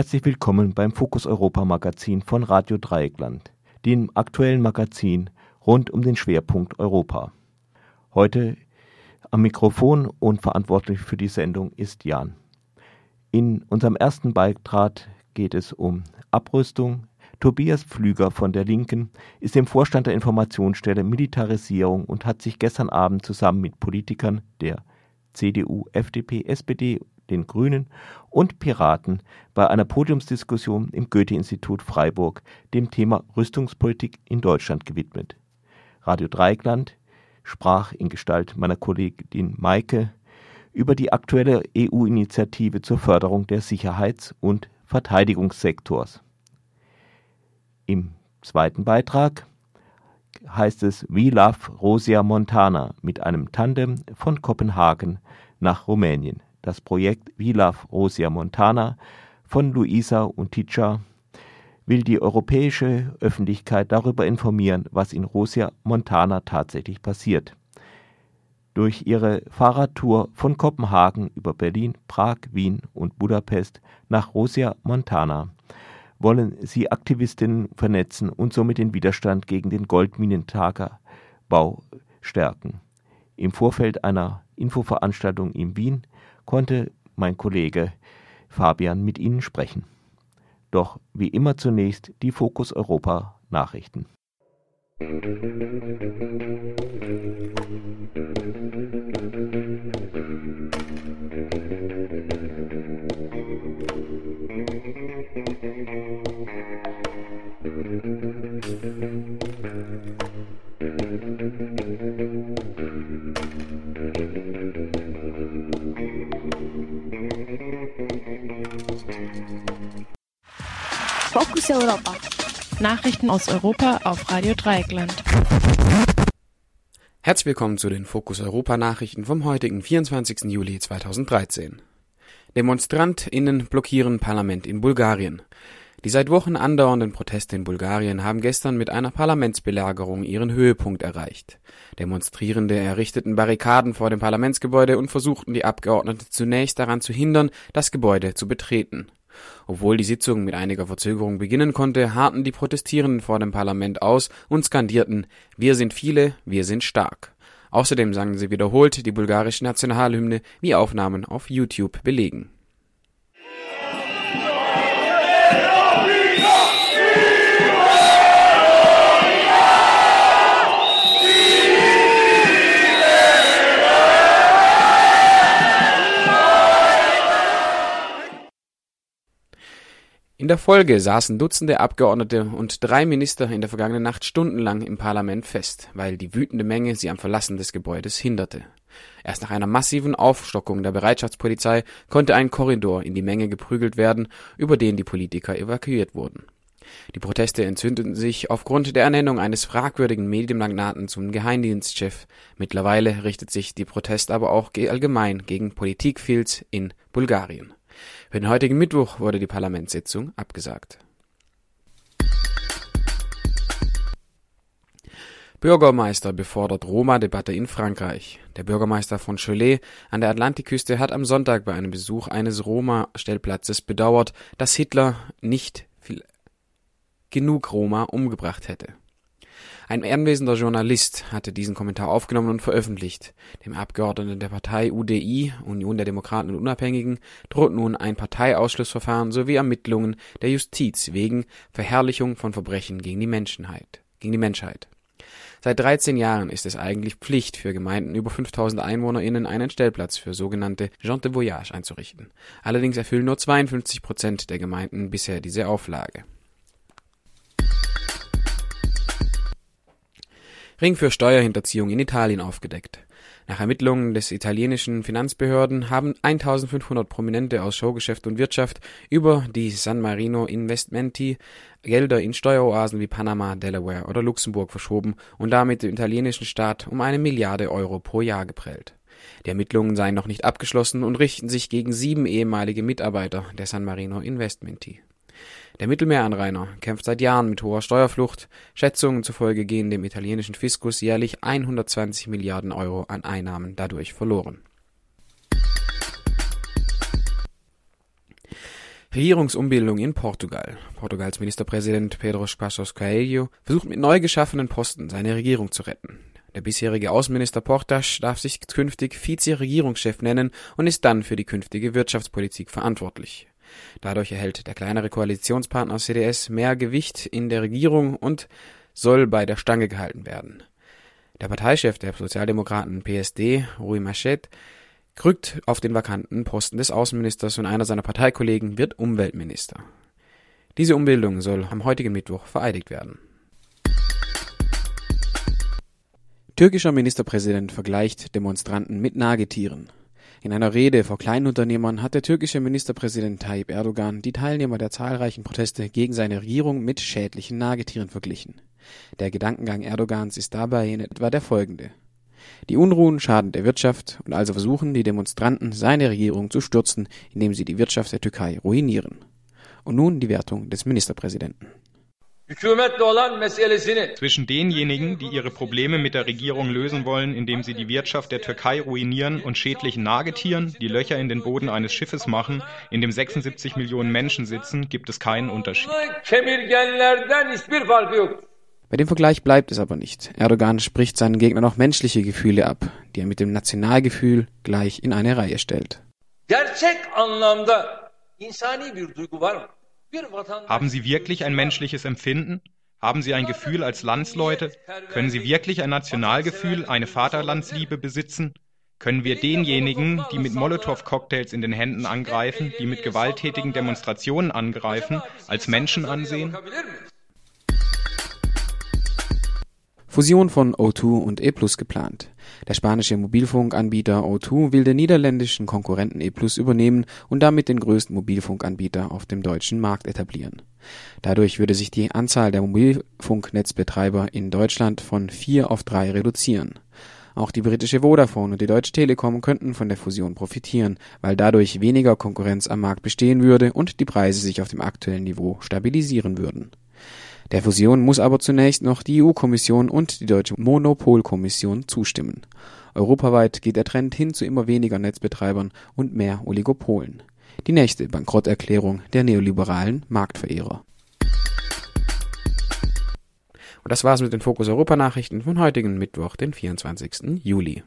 Herzlich willkommen beim Fokus Europa Magazin von Radio Dreieckland, dem aktuellen Magazin rund um den Schwerpunkt Europa. Heute am Mikrofon und verantwortlich für die Sendung ist Jan. In unserem ersten Beitrag geht es um Abrüstung. Tobias Pflüger von der Linken ist im Vorstand der Informationsstelle Militarisierung und hat sich gestern Abend zusammen mit Politikern der CDU, FDP, SPD den Grünen und Piraten bei einer Podiumsdiskussion im Goethe-Institut Freiburg dem Thema Rüstungspolitik in Deutschland gewidmet. Radio Dreieckland sprach in Gestalt meiner Kollegin Maike über die aktuelle EU-Initiative zur Förderung des Sicherheits- und Verteidigungssektors. Im zweiten Beitrag heißt es We Love Rosia Montana mit einem Tandem von Kopenhagen nach Rumänien das Projekt Love Rosia Montana von Luisa und Ticha will die europäische Öffentlichkeit darüber informieren, was in Rosia Montana tatsächlich passiert. Durch ihre Fahrradtour von Kopenhagen über Berlin, Prag, Wien und Budapest nach Rosia Montana wollen sie Aktivistinnen vernetzen und somit den Widerstand gegen den Goldminentagerbau stärken. Im Vorfeld einer Infoveranstaltung in Wien konnte mein Kollege Fabian mit Ihnen sprechen. Doch wie immer zunächst die Fokus Europa Nachrichten. Focus Europa. Nachrichten aus Europa auf Radio Dreieckland. Herzlich willkommen zu den Fokus Europa Nachrichten vom heutigen 24. Juli 2013. DemonstrantInnen blockieren Parlament in Bulgarien. Die seit Wochen andauernden Proteste in Bulgarien haben gestern mit einer Parlamentsbelagerung ihren Höhepunkt erreicht. Demonstrierende errichteten Barrikaden vor dem Parlamentsgebäude und versuchten die Abgeordneten zunächst daran zu hindern, das Gebäude zu betreten. Obwohl die Sitzung mit einiger Verzögerung beginnen konnte, harrten die Protestierenden vor dem Parlament aus und skandierten Wir sind viele, wir sind stark. Außerdem sangen sie wiederholt die bulgarische Nationalhymne, wie Aufnahmen auf YouTube belegen. In der Folge saßen Dutzende Abgeordnete und drei Minister in der vergangenen Nacht stundenlang im Parlament fest, weil die wütende Menge sie am Verlassen des Gebäudes hinderte. Erst nach einer massiven Aufstockung der Bereitschaftspolizei konnte ein Korridor in die Menge geprügelt werden, über den die Politiker evakuiert wurden. Die Proteste entzündeten sich aufgrund der Ernennung eines fragwürdigen Medienmagnaten zum Geheimdienstchef. Mittlerweile richtet sich die Protest aber auch allgemein gegen Politikfilz in Bulgarien. Für den heutigen Mittwoch wurde die Parlamentssitzung abgesagt. Bürgermeister befordert Roma-Debatte in Frankreich. Der Bürgermeister von Cholet an der Atlantikküste hat am Sonntag bei einem Besuch eines Roma-Stellplatzes bedauert, dass Hitler nicht viel genug Roma umgebracht hätte. Ein anwesender Journalist hatte diesen Kommentar aufgenommen und veröffentlicht. Dem Abgeordneten der Partei UDI, Union der Demokraten und Unabhängigen, droht nun ein Parteiausschlussverfahren sowie Ermittlungen der Justiz wegen Verherrlichung von Verbrechen gegen die Menschheit. Gegen die Menschheit. Seit 13 Jahren ist es eigentlich Pflicht für Gemeinden über 5000 EinwohnerInnen einen Stellplatz für sogenannte Gens de Voyage einzurichten. Allerdings erfüllen nur 52 Prozent der Gemeinden bisher diese Auflage. Ring für Steuerhinterziehung in Italien aufgedeckt. Nach Ermittlungen des italienischen Finanzbehörden haben 1500 Prominente aus Showgeschäft und Wirtschaft über die San Marino Investimenti Gelder in Steueroasen wie Panama, Delaware oder Luxemburg verschoben und damit dem italienischen Staat um eine Milliarde Euro pro Jahr geprellt. Die Ermittlungen seien noch nicht abgeschlossen und richten sich gegen sieben ehemalige Mitarbeiter der San Marino Investimenti. Der Mittelmeeranrainer kämpft seit Jahren mit hoher Steuerflucht. Schätzungen zufolge gehen dem italienischen Fiskus jährlich 120 Milliarden Euro an Einnahmen dadurch verloren. Regierungsumbildung in Portugal. Portugals Ministerpräsident Pedro Passos Coelho versucht mit neu geschaffenen Posten seine Regierung zu retten. Der bisherige Außenminister Portas darf sich künftig Vize-Regierungschef nennen und ist dann für die künftige Wirtschaftspolitik verantwortlich. Dadurch erhält der kleinere Koalitionspartner CDS mehr Gewicht in der Regierung und soll bei der Stange gehalten werden. Der Parteichef der Sozialdemokraten PSD, Rui Machet, rückt auf den vakanten Posten des Außenministers und einer seiner Parteikollegen wird Umweltminister. Diese Umbildung soll am heutigen Mittwoch vereidigt werden. Türkischer Ministerpräsident vergleicht Demonstranten mit Nagetieren. In einer Rede vor Kleinunternehmern hat der türkische Ministerpräsident Tayyip Erdogan die Teilnehmer der zahlreichen Proteste gegen seine Regierung mit schädlichen Nagetieren verglichen. Der Gedankengang Erdogans ist dabei in etwa der folgende. Die Unruhen schaden der Wirtschaft und also versuchen die Demonstranten seine Regierung zu stürzen, indem sie die Wirtschaft der Türkei ruinieren. Und nun die Wertung des Ministerpräsidenten. Zwischen denjenigen, die ihre Probleme mit der Regierung lösen wollen, indem sie die Wirtschaft der Türkei ruinieren und schädlichen Nagetieren, die Löcher in den Boden eines Schiffes machen, in dem 76 Millionen Menschen sitzen, gibt es keinen Unterschied. Bei dem Vergleich bleibt es aber nicht. Erdogan spricht seinen Gegnern auch menschliche Gefühle ab, die er mit dem Nationalgefühl gleich in eine Reihe stellt. Gerçek anlamda insani bir duygu var mı? Haben Sie wirklich ein menschliches Empfinden? Haben Sie ein Gefühl als Landsleute? Können Sie wirklich ein Nationalgefühl, eine Vaterlandsliebe besitzen? Können wir denjenigen, die mit Molotow-Cocktails in den Händen angreifen, die mit gewalttätigen Demonstrationen angreifen, als Menschen ansehen? Fusion von O2 und E Plus geplant. Der spanische Mobilfunkanbieter O2 will den niederländischen Konkurrenten E Plus übernehmen und damit den größten Mobilfunkanbieter auf dem deutschen Markt etablieren. Dadurch würde sich die Anzahl der Mobilfunknetzbetreiber in Deutschland von vier auf drei reduzieren. Auch die britische Vodafone und die Deutsche Telekom könnten von der Fusion profitieren, weil dadurch weniger Konkurrenz am Markt bestehen würde und die Preise sich auf dem aktuellen Niveau stabilisieren würden. Der Fusion muss aber zunächst noch die EU-Kommission und die Deutsche Monopolkommission zustimmen. Europaweit geht der Trend hin zu immer weniger Netzbetreibern und mehr Oligopolen. Die nächste Bankrotterklärung der neoliberalen Marktverehrer. Und das war's mit den Fokus Europa Nachrichten von heutigen Mittwoch, den 24. Juli.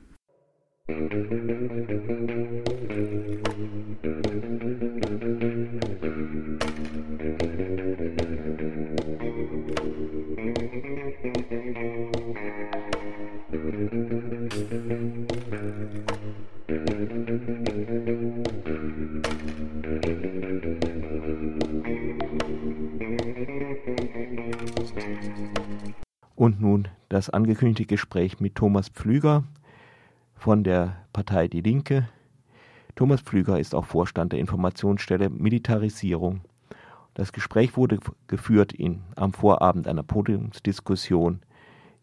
Das angekündigte Gespräch mit Thomas Pflüger von der Partei Die Linke. Thomas Pflüger ist auch Vorstand der Informationsstelle Militarisierung. Das Gespräch wurde geführt in, am Vorabend einer Podiumsdiskussion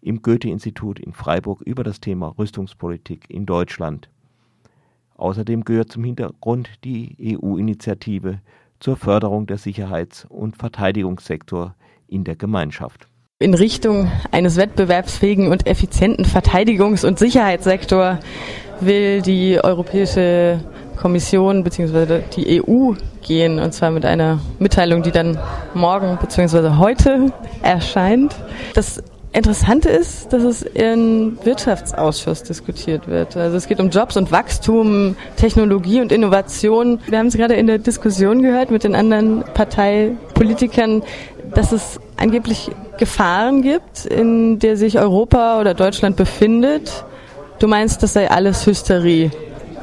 im Goethe-Institut in Freiburg über das Thema Rüstungspolitik in Deutschland. Außerdem gehört zum Hintergrund die EU-Initiative zur Förderung der Sicherheits- und Verteidigungssektor in der Gemeinschaft in Richtung eines wettbewerbsfähigen und effizienten Verteidigungs- und Sicherheitssektor will die Europäische Kommission bzw. die EU gehen und zwar mit einer Mitteilung, die dann morgen bzw. heute erscheint. Das Interessante ist, dass es im Wirtschaftsausschuss diskutiert wird. Also es geht um Jobs und Wachstum, Technologie und Innovation. Wir haben es gerade in der Diskussion gehört mit den anderen Parteipolitikern, dass es angeblich Gefahren gibt, in der sich Europa oder Deutschland befindet. Du meinst, das sei alles Hysterie.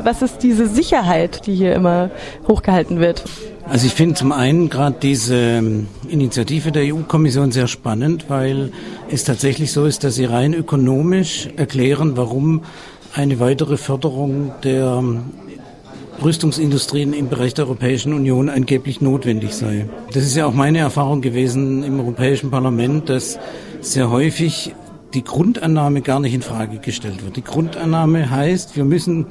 Was ist diese Sicherheit, die hier immer hochgehalten wird? Also ich finde zum einen gerade diese ähm, Initiative der EU-Kommission sehr spannend, weil es tatsächlich so ist, dass sie rein ökonomisch erklären, warum eine weitere Förderung der ähm, Rüstungsindustrien im Bereich der Europäischen Union angeblich notwendig sei. Das ist ja auch meine Erfahrung gewesen im Europäischen Parlament, dass sehr häufig die Grundannahme gar nicht in Frage gestellt wird. Die Grundannahme heißt, wir müssen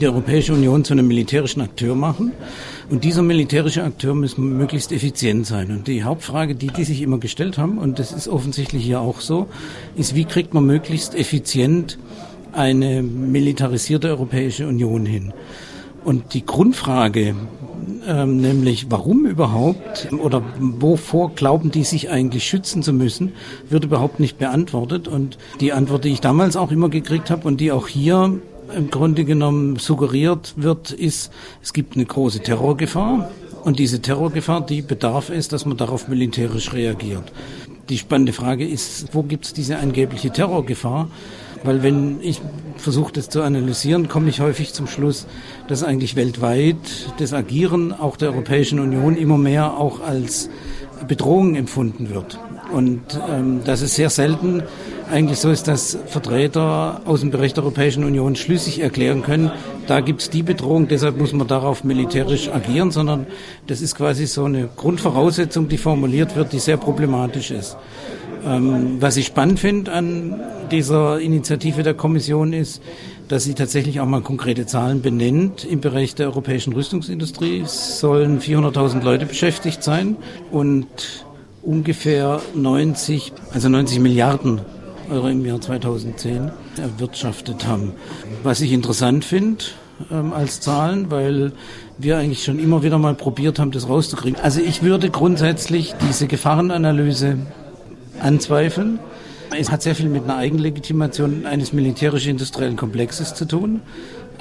die Europäische Union zu einem militärischen Akteur machen. Und dieser militärische Akteur muss möglichst effizient sein. Und die Hauptfrage, die die sich immer gestellt haben, und das ist offensichtlich hier auch so, ist, wie kriegt man möglichst effizient eine militarisierte Europäische Union hin? Und die Grundfrage, ähm, nämlich warum überhaupt oder wovor glauben die sich eigentlich schützen zu müssen, wird überhaupt nicht beantwortet. Und die Antwort, die ich damals auch immer gekriegt habe und die auch hier im Grunde genommen suggeriert wird, ist, es gibt eine große Terrorgefahr und diese Terrorgefahr, die bedarf es, dass man darauf militärisch reagiert. Die spannende Frage ist, wo gibt es diese angebliche Terrorgefahr? Weil wenn ich versuche, das zu analysieren, komme ich häufig zum Schluss, dass eigentlich weltweit das Agieren auch der Europäischen Union immer mehr auch als Bedrohung empfunden wird. Und ähm, dass es sehr selten eigentlich so ist, dass Vertreter aus dem Bereich der Europäischen Union schlüssig erklären können, da gibt es die Bedrohung, deshalb muss man darauf militärisch agieren, sondern das ist quasi so eine Grundvoraussetzung, die formuliert wird, die sehr problematisch ist. Ähm, was ich spannend finde an dieser Initiative der Kommission ist, dass sie tatsächlich auch mal konkrete Zahlen benennt im Bereich der europäischen Rüstungsindustrie. Sollen 400.000 Leute beschäftigt sein und ungefähr 90, also 90 Milliarden Euro im Jahr 2010 erwirtschaftet haben. Was ich interessant finde ähm, als Zahlen, weil wir eigentlich schon immer wieder mal probiert haben, das rauszukriegen. Also ich würde grundsätzlich diese Gefahrenanalyse anzweifeln. Es hat sehr viel mit einer Eigenlegitimation eines militärisch-industriellen Komplexes zu tun.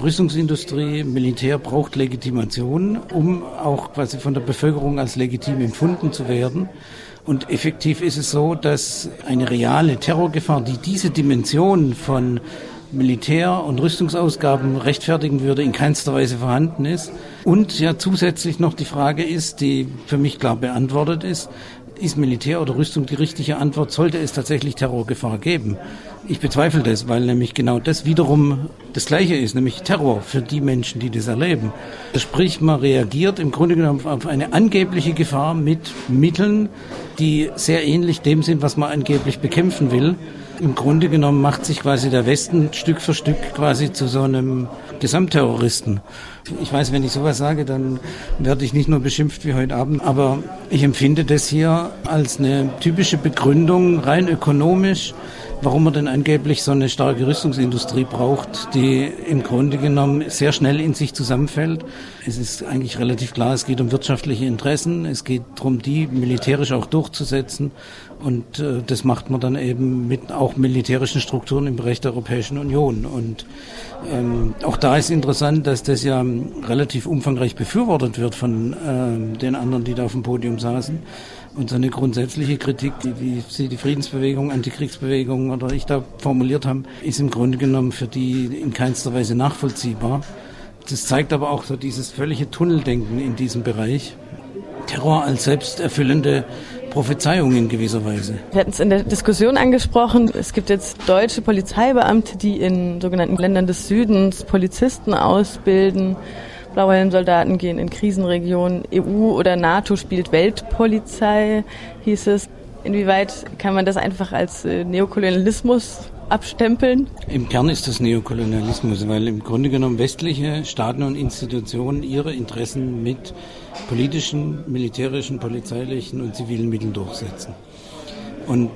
Rüstungsindustrie, Militär braucht Legitimation, um auch quasi von der Bevölkerung als legitim empfunden zu werden. Und effektiv ist es so, dass eine reale Terrorgefahr, die diese Dimension von Militär- und Rüstungsausgaben rechtfertigen würde, in keinster Weise vorhanden ist. Und ja zusätzlich noch die Frage ist, die für mich klar beantwortet ist, ist Militär oder Rüstung die richtige Antwort? Sollte es tatsächlich Terrorgefahr geben? Ich bezweifle das, weil nämlich genau das wiederum das Gleiche ist, nämlich Terror für die Menschen, die das erleben. Sprich, man reagiert im Grunde genommen auf eine angebliche Gefahr mit Mitteln, die sehr ähnlich dem sind, was man angeblich bekämpfen will. Im Grunde genommen macht sich quasi der Westen Stück für Stück quasi zu so einem Gesamtterroristen. Ich weiß, wenn ich sowas sage, dann werde ich nicht nur beschimpft wie heute Abend, aber ich empfinde das hier als eine typische Begründung, rein ökonomisch, warum man denn angeblich so eine starke Rüstungsindustrie braucht, die im Grunde genommen sehr schnell in sich zusammenfällt. Es ist eigentlich relativ klar, es geht um wirtschaftliche Interessen, es geht darum, die militärisch auch durchzusetzen und äh, das macht man dann eben mit auch militärischen Strukturen im Bereich der Europäischen Union. Und ähm, auch da ist interessant, dass das ja relativ umfangreich befürwortet wird von äh, den anderen, die da auf dem Podium saßen. Und so eine grundsätzliche Kritik, die, wie Sie die Friedensbewegung, Antikriegsbewegung oder ich da formuliert haben, ist im Grunde genommen für die in keinster Weise nachvollziehbar. Das zeigt aber auch so dieses völlige Tunneldenken in diesem Bereich. Terror als selbsterfüllende Prophezeiung in gewisser Weise. Wir hatten es in der Diskussion angesprochen. Es gibt jetzt deutsche Polizeibeamte, die in sogenannten Ländern des Südens Polizisten ausbilden. Blauhelmsoldaten gehen in Krisenregionen. EU oder NATO spielt Weltpolizei, hieß es. Inwieweit kann man das einfach als äh, Neokolonialismus abstempeln? Im Kern ist das Neokolonialismus, weil im Grunde genommen westliche Staaten und Institutionen ihre Interessen mit politischen, militärischen, polizeilichen und zivilen Mitteln durchsetzen. Und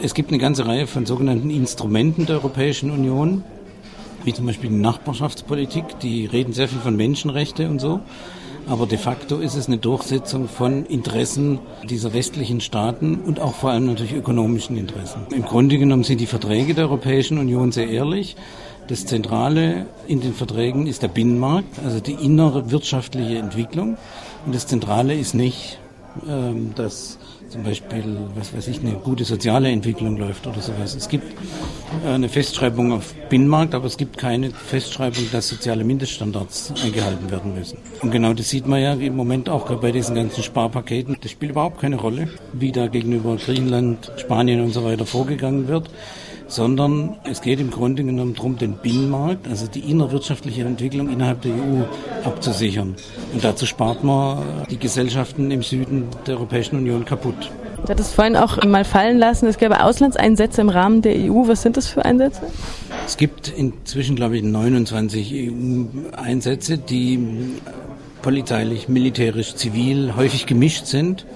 es gibt eine ganze Reihe von sogenannten Instrumenten der Europäischen Union, wie zum Beispiel die Nachbarschaftspolitik, die reden sehr viel von Menschenrechte und so. Aber de facto ist es eine Durchsetzung von Interessen dieser westlichen Staaten und auch vor allem natürlich ökonomischen Interessen. Im Grunde genommen sind die Verträge der Europäischen Union sehr ehrlich. Das Zentrale in den Verträgen ist der Binnenmarkt, also die innere wirtschaftliche Entwicklung. Und das Zentrale ist nicht ähm, dass zum Beispiel, was weiß ich, eine gute soziale Entwicklung läuft oder sowas. Es gibt äh, eine Festschreibung auf Binnenmarkt, aber es gibt keine Festschreibung, dass soziale Mindeststandards eingehalten werden müssen. Und genau das sieht man ja im Moment auch bei diesen ganzen Sparpaketen. Das spielt überhaupt keine Rolle, wie da gegenüber Griechenland, Spanien und so weiter vorgegangen wird sondern es geht im Grunde genommen darum, den Binnenmarkt, also die innerwirtschaftliche Entwicklung innerhalb der EU abzusichern. Und dazu spart man die Gesellschaften im Süden der Europäischen Union kaputt. Du hattest vorhin auch mal fallen lassen, es gäbe Auslandseinsätze im Rahmen der EU. Was sind das für Einsätze? Es gibt inzwischen, glaube ich, 29 EU-Einsätze, die polizeilich, militärisch, zivil häufig gemischt sind.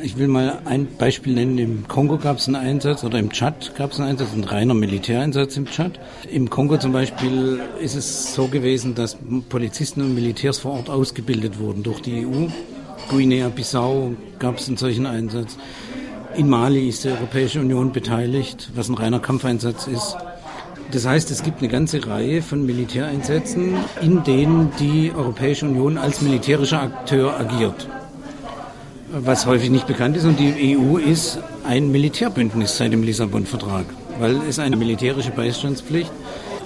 Ich will mal ein Beispiel nennen. Im Kongo gab es einen Einsatz oder im Tschad gab es einen Einsatz, ein reiner Militäreinsatz im Tschad. Im Kongo zum Beispiel ist es so gewesen, dass Polizisten und Militärs vor Ort ausgebildet wurden durch die EU. Guinea-Bissau gab es einen solchen Einsatz. In Mali ist die Europäische Union beteiligt, was ein reiner Kampfeinsatz ist. Das heißt, es gibt eine ganze Reihe von Militäreinsätzen, in denen die Europäische Union als militärischer Akteur agiert was häufig nicht bekannt ist. Und die EU ist ein Militärbündnis seit dem Lissabon-Vertrag, weil es eine militärische Beistandspflicht.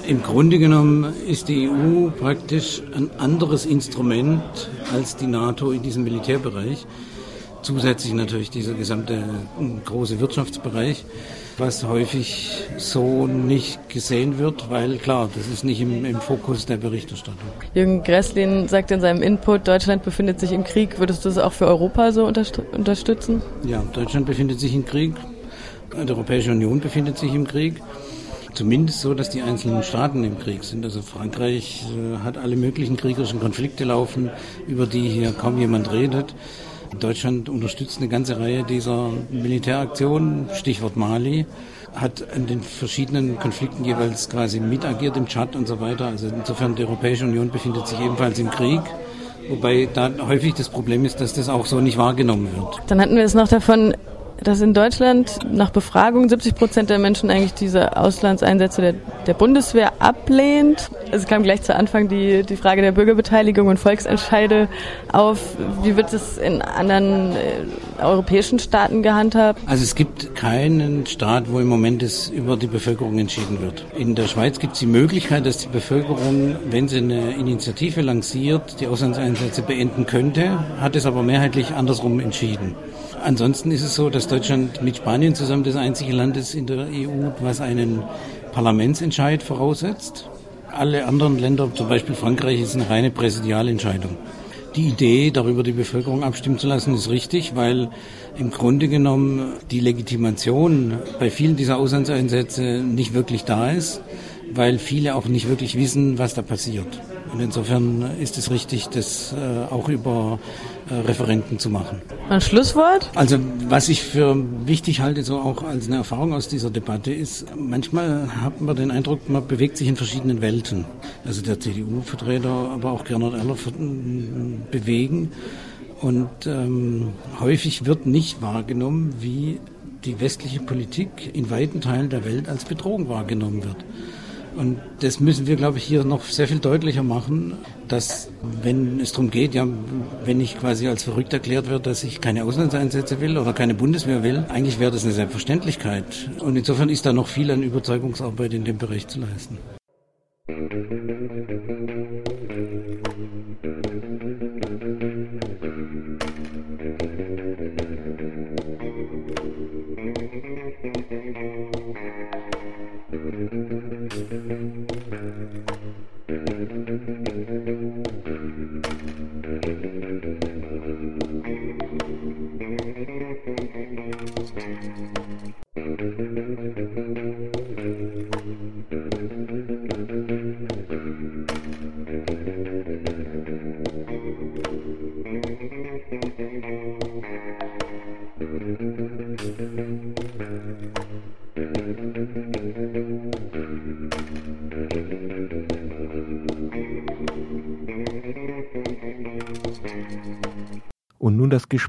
Im Grunde genommen ist die EU praktisch ein anderes Instrument als die NATO in diesem Militärbereich. Zusätzlich natürlich dieser gesamte große Wirtschaftsbereich was häufig so nicht gesehen wird, weil klar, das ist nicht im, im Fokus der Berichterstattung. Jürgen Gresslin sagt in seinem Input, Deutschland befindet sich im Krieg. Würdest du das auch für Europa so unterstützen? Ja, Deutschland befindet sich im Krieg. Die Europäische Union befindet sich im Krieg. Zumindest so, dass die einzelnen Staaten im Krieg sind. Also Frankreich äh, hat alle möglichen kriegerischen Konflikte laufen, über die hier kaum jemand redet. Deutschland unterstützt eine ganze Reihe dieser Militäraktionen, Stichwort Mali, hat an den verschiedenen Konflikten jeweils quasi mitagiert im Tschad und so weiter. Also insofern die Europäische Union befindet sich ebenfalls im Krieg. Wobei da häufig das Problem ist, dass das auch so nicht wahrgenommen wird. Dann hatten wir es noch davon, dass in Deutschland nach Befragung 70 Prozent der Menschen eigentlich diese Auslandseinsätze der, der Bundeswehr ablehnt. Es kam gleich zu Anfang die, die Frage der Bürgerbeteiligung und Volksentscheide auf. Wie wird es in anderen äh, europäischen Staaten gehandhabt? Also es gibt keinen Staat, wo im Moment es über die Bevölkerung entschieden wird. In der Schweiz gibt es die Möglichkeit, dass die Bevölkerung, wenn sie eine Initiative lanciert, die Auslandseinsätze beenden könnte, hat es aber mehrheitlich andersrum entschieden. Ansonsten ist es so, dass Deutschland mit Spanien zusammen das einzige Land ist in der EU, was einen Parlamentsentscheid voraussetzt. Alle anderen Länder, zum Beispiel Frankreich, ist eine reine Präsidialentscheidung. Die Idee, darüber die Bevölkerung abstimmen zu lassen, ist richtig, weil im Grunde genommen die Legitimation bei vielen dieser Auslandseinsätze nicht wirklich da ist, weil viele auch nicht wirklich wissen, was da passiert. Und insofern ist es richtig, das äh, auch über äh, Referenten zu machen. Ein Schlusswort? Also was ich für wichtig halte, so auch als eine Erfahrung aus dieser Debatte ist, manchmal hat man den Eindruck, man bewegt sich in verschiedenen Welten. Also der CDU-Vertreter, aber auch Gernot Eller bewegen. Und ähm, häufig wird nicht wahrgenommen, wie die westliche Politik in weiten Teilen der Welt als Bedrohung wahrgenommen wird. Und das müssen wir, glaube ich, hier noch sehr viel deutlicher machen, dass wenn es darum geht, ja, wenn ich quasi als verrückt erklärt wird, dass ich keine Auslandseinsätze will oder keine Bundeswehr will, eigentlich wäre das eine Selbstverständlichkeit. Und insofern ist da noch viel an Überzeugungsarbeit in dem Bereich zu leisten.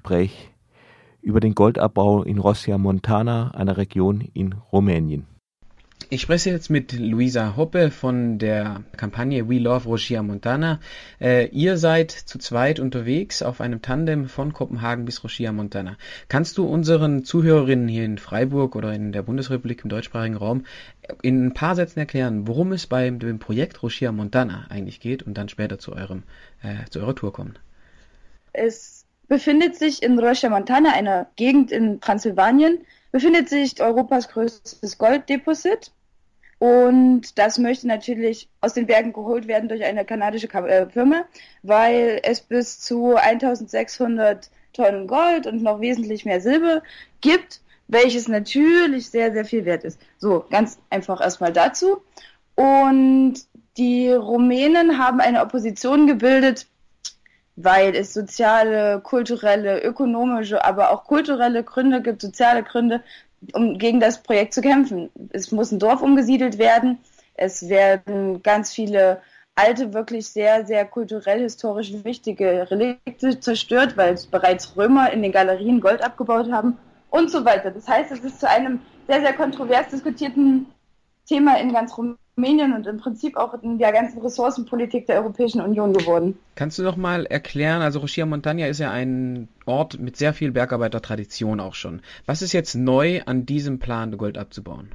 Gespräch über den Goldabbau in Rossia Montana, einer Region in Rumänien. Ich spreche jetzt mit Luisa Hoppe von der Kampagne We Love Rogia Montana. Äh, ihr seid zu zweit unterwegs auf einem Tandem von Kopenhagen bis Rogia Montana. Kannst du unseren Zuhörerinnen hier in Freiburg oder in der Bundesrepublik im deutschsprachigen Raum in ein paar Sätzen erklären, worum es bei dem Projekt Rogia Montana eigentlich geht und dann später zu eurem äh, zu eurer Tour kommen? Es befindet sich in Rogia Montana, einer Gegend in Transsilvanien, befindet sich Europas größtes Golddeposit und das möchte natürlich aus den Bergen geholt werden durch eine kanadische äh, Firma, weil es bis zu 1600 Tonnen Gold und noch wesentlich mehr Silber gibt, welches natürlich sehr, sehr viel wert ist. So, ganz einfach erstmal dazu. Und die Rumänen haben eine Opposition gebildet, weil es soziale, kulturelle, ökonomische, aber auch kulturelle Gründe gibt, soziale Gründe, um gegen das Projekt zu kämpfen. Es muss ein Dorf umgesiedelt werden. Es werden ganz viele alte, wirklich sehr, sehr kulturell, historisch wichtige Relikte zerstört, weil bereits Römer in den Galerien Gold abgebaut haben und so weiter. Das heißt, es ist zu einem sehr, sehr kontrovers diskutierten Thema in ganz Rumänien und im Prinzip auch in der ganzen Ressourcenpolitik der Europäischen Union geworden. Kannst du doch mal erklären, also Rochia Montagna ist ja ein Ort mit sehr viel Bergarbeitertradition auch schon. Was ist jetzt neu an diesem Plan, Gold abzubauen?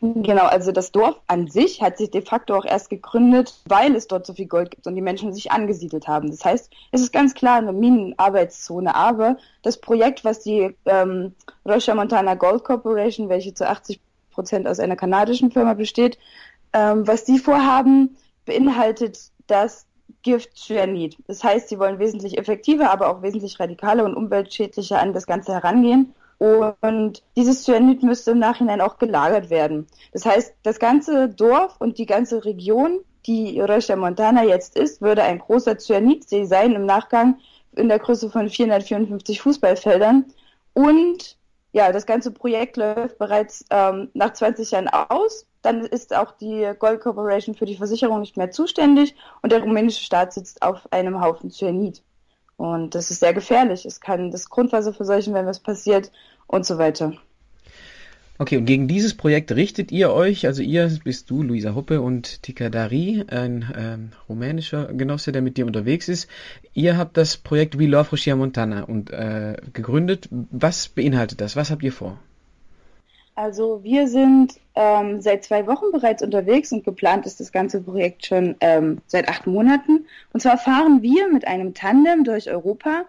Genau, also das Dorf an sich hat sich de facto auch erst gegründet, weil es dort so viel Gold gibt und die Menschen sich angesiedelt haben. Das heißt, es ist ganz klar eine Minenarbeitszone, aber das Projekt, was die ähm, Rocha Montana Gold Corporation, welche zu 80 Prozent aus einer kanadischen Firma besteht, ähm, was die vorhaben, beinhaltet das Gift Cyanid. Das heißt, sie wollen wesentlich effektiver, aber auch wesentlich radikaler und umweltschädlicher an das Ganze herangehen. Und dieses Cyanid müsste im Nachhinein auch gelagert werden. Das heißt, das ganze Dorf und die ganze Region, die Rocha Montana jetzt ist, würde ein großer Cyanidsee sein im Nachgang in der Größe von 454 Fußballfeldern. Und ja, das ganze Projekt läuft bereits ähm, nach 20 Jahren aus. Dann ist auch die Gold Corporation für die Versicherung nicht mehr zuständig und der rumänische Staat sitzt auf einem Haufen Cyanid. Und das ist sehr gefährlich. Es kann das Grundwasser verseuchen, wenn was passiert und so weiter. Okay, und gegen dieses Projekt richtet ihr euch, also ihr bist du, Luisa Hoppe und Tika Dari, ein ähm, rumänischer Genosse, der mit dir unterwegs ist. Ihr habt das Projekt We Love Rochia Montana und, äh, gegründet. Was beinhaltet das? Was habt ihr vor? Also wir sind ähm, seit zwei Wochen bereits unterwegs und geplant ist das ganze Projekt schon ähm, seit acht Monaten. Und zwar fahren wir mit einem Tandem durch Europa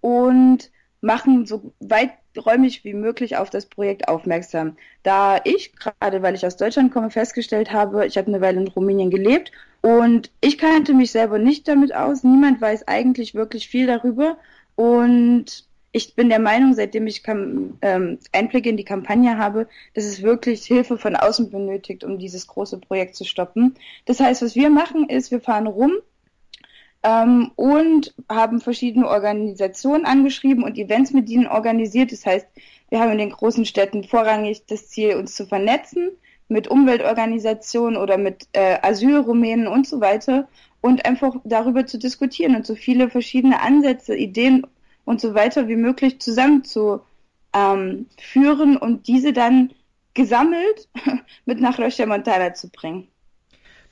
und machen so weiträumig wie möglich auf das Projekt aufmerksam. Da ich, gerade weil ich aus Deutschland komme, festgestellt habe, ich habe eine Weile in Rumänien gelebt und ich kannte mich selber nicht damit aus. Niemand weiß eigentlich wirklich viel darüber. Und ich bin der Meinung, seitdem ich ähm, Einblick in die Kampagne habe, dass es wirklich Hilfe von außen benötigt, um dieses große Projekt zu stoppen. Das heißt, was wir machen, ist, wir fahren rum ähm, und haben verschiedene Organisationen angeschrieben und Events mit ihnen organisiert. Das heißt, wir haben in den großen Städten vorrangig das Ziel, uns zu vernetzen mit Umweltorganisationen oder mit äh, Asylrumänen und so weiter und einfach darüber zu diskutieren und so viele verschiedene Ansätze, Ideen und so weiter wie möglich zusammenzuführen ähm, und diese dann gesammelt mit nach Rocha Montana zu bringen.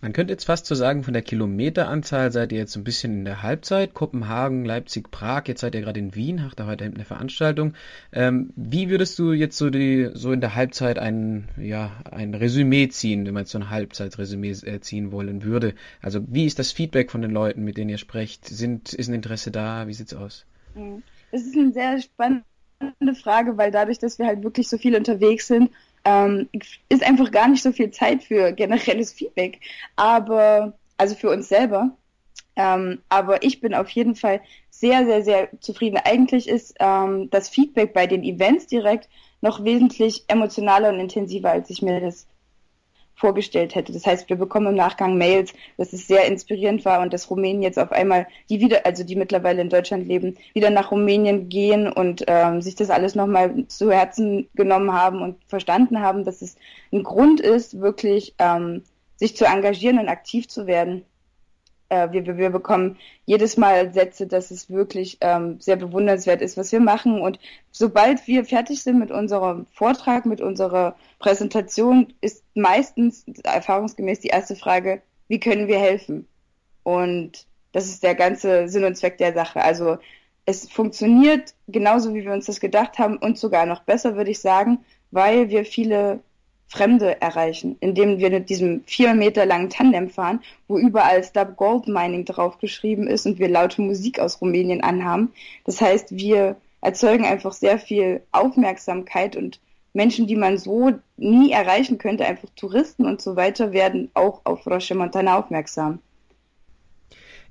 Man könnte jetzt fast so sagen, von der Kilometeranzahl seid ihr jetzt ein bisschen in der Halbzeit. Kopenhagen, Leipzig, Prag, jetzt seid ihr gerade in Wien, habt ihr heute eine Veranstaltung. Ähm, wie würdest du jetzt so die, so in der Halbzeit ein, ja, ein Resümee ziehen, wenn man jetzt so ein Halbzeitresümee äh, ziehen wollen würde? Also wie ist das Feedback von den Leuten, mit denen ihr sprecht? Sind, ist ein Interesse da? Wie sieht's aus? Das ist eine sehr spannende Frage, weil dadurch, dass wir halt wirklich so viel unterwegs sind, ähm, ist einfach gar nicht so viel Zeit für generelles Feedback. Aber, also für uns selber. Ähm, aber ich bin auf jeden Fall sehr, sehr, sehr zufrieden. Eigentlich ist ähm, das Feedback bei den Events direkt noch wesentlich emotionaler und intensiver, als ich mir das vorgestellt hätte. Das heißt, wir bekommen im Nachgang Mails, dass es sehr inspirierend war und dass Rumänien jetzt auf einmal, die wieder, also die mittlerweile in Deutschland leben, wieder nach Rumänien gehen und ähm, sich das alles nochmal zu Herzen genommen haben und verstanden haben, dass es ein Grund ist, wirklich ähm, sich zu engagieren und aktiv zu werden. Äh, wir, wir bekommen jedes Mal Sätze, dass es wirklich ähm, sehr bewundernswert ist, was wir machen. Und sobald wir fertig sind mit unserem Vortrag, mit unserer Präsentation, ist meistens erfahrungsgemäß die erste Frage, wie können wir helfen? Und das ist der ganze Sinn und Zweck der Sache. Also es funktioniert genauso, wie wir uns das gedacht haben und sogar noch besser, würde ich sagen, weil wir viele Fremde erreichen, indem wir mit diesem vier Meter langen Tandem fahren, wo überall Stub Gold Mining draufgeschrieben ist und wir laute Musik aus Rumänien anhaben. Das heißt, wir erzeugen einfach sehr viel Aufmerksamkeit und Menschen, die man so nie erreichen könnte, einfach Touristen und so weiter, werden auch auf Roche Montana aufmerksam.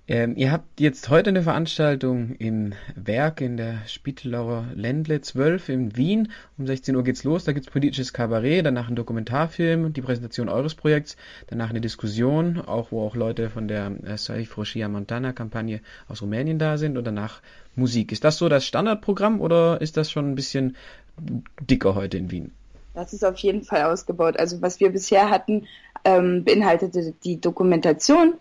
Ähm, ihr habt jetzt heute eine Veranstaltung im Werk in der Spittelauer Ländle 12 in Wien. Um 16 Uhr geht's los. Da gibt's politisches Kabarett, danach ein Dokumentarfilm, die Präsentation eures Projekts, danach eine Diskussion, auch wo auch Leute von der äh, Montana Kampagne aus Rumänien da sind und danach Musik. Ist das so das Standardprogramm oder ist das schon ein bisschen dicker heute in Wien? Das ist auf jeden Fall ausgebaut. Also was wir bisher hatten, ähm, beinhaltete die Dokumentation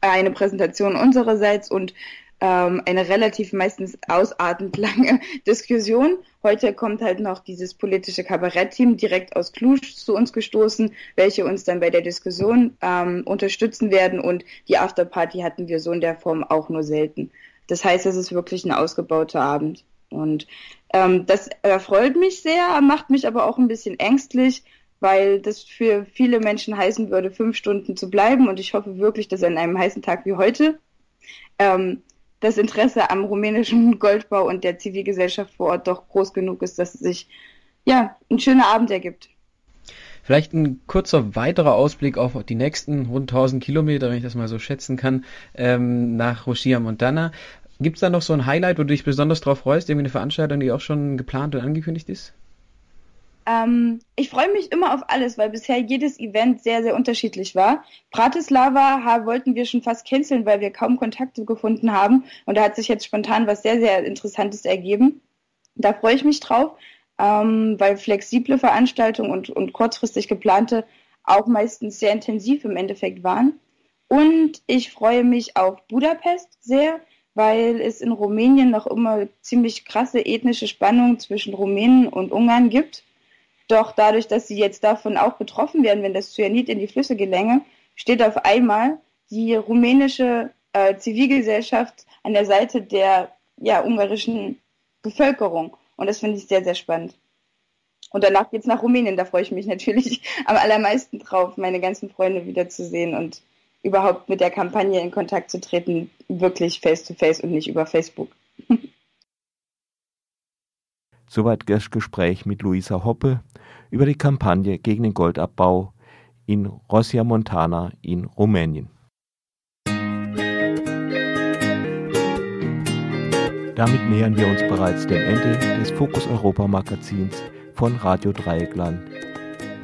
eine Präsentation unsererseits und ähm, eine relativ meistens ausartend lange Diskussion. Heute kommt halt noch dieses politische Kabarettteam direkt aus Cluj zu uns gestoßen, welche uns dann bei der Diskussion ähm, unterstützen werden und die Afterparty hatten wir so in der Form auch nur selten. Das heißt, es ist wirklich ein ausgebauter Abend. Und ähm, das erfreut mich sehr, macht mich aber auch ein bisschen ängstlich, weil das für viele Menschen heißen würde, fünf Stunden zu bleiben. Und ich hoffe wirklich, dass an einem heißen Tag wie heute ähm, das Interesse am rumänischen Goldbau und der Zivilgesellschaft vor Ort doch groß genug ist, dass es sich ja ein schöner Abend ergibt. Vielleicht ein kurzer weiterer Ausblick auf die nächsten rund 1000 Kilometer, wenn ich das mal so schätzen kann, ähm, nach Rochia Montana. Gibt es da noch so ein Highlight, wo du dich besonders drauf freust, irgendwie eine Veranstaltung, die auch schon geplant und angekündigt ist? Ähm, ich freue mich immer auf alles, weil bisher jedes Event sehr, sehr unterschiedlich war. Bratislava wollten wir schon fast canceln, weil wir kaum Kontakte gefunden haben. Und da hat sich jetzt spontan was sehr, sehr Interessantes ergeben. Da freue ich mich drauf, ähm, weil flexible Veranstaltungen und, und kurzfristig geplante auch meistens sehr intensiv im Endeffekt waren. Und ich freue mich auf Budapest sehr, weil es in Rumänien noch immer ziemlich krasse ethnische Spannungen zwischen Rumänen und Ungarn gibt. Doch dadurch, dass sie jetzt davon auch betroffen werden, wenn das Cyanid in die Flüsse gelänge, steht auf einmal die rumänische äh, Zivilgesellschaft an der Seite der ja, ungarischen Bevölkerung. Und das finde ich sehr, sehr spannend. Und danach geht's nach Rumänien. Da freue ich mich natürlich am allermeisten drauf, meine ganzen Freunde wiederzusehen und überhaupt mit der Kampagne in Kontakt zu treten, wirklich face to face und nicht über Facebook. Soweit das Gespräch mit Luisa Hoppe über die Kampagne gegen den Goldabbau in Rossia Montana in Rumänien. Damit nähern wir uns bereits dem Ende des Fokus Europa Magazins von Radio Dreieckland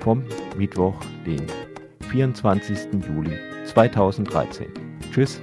vom Mittwoch, den 24. Juli 2013. Tschüss.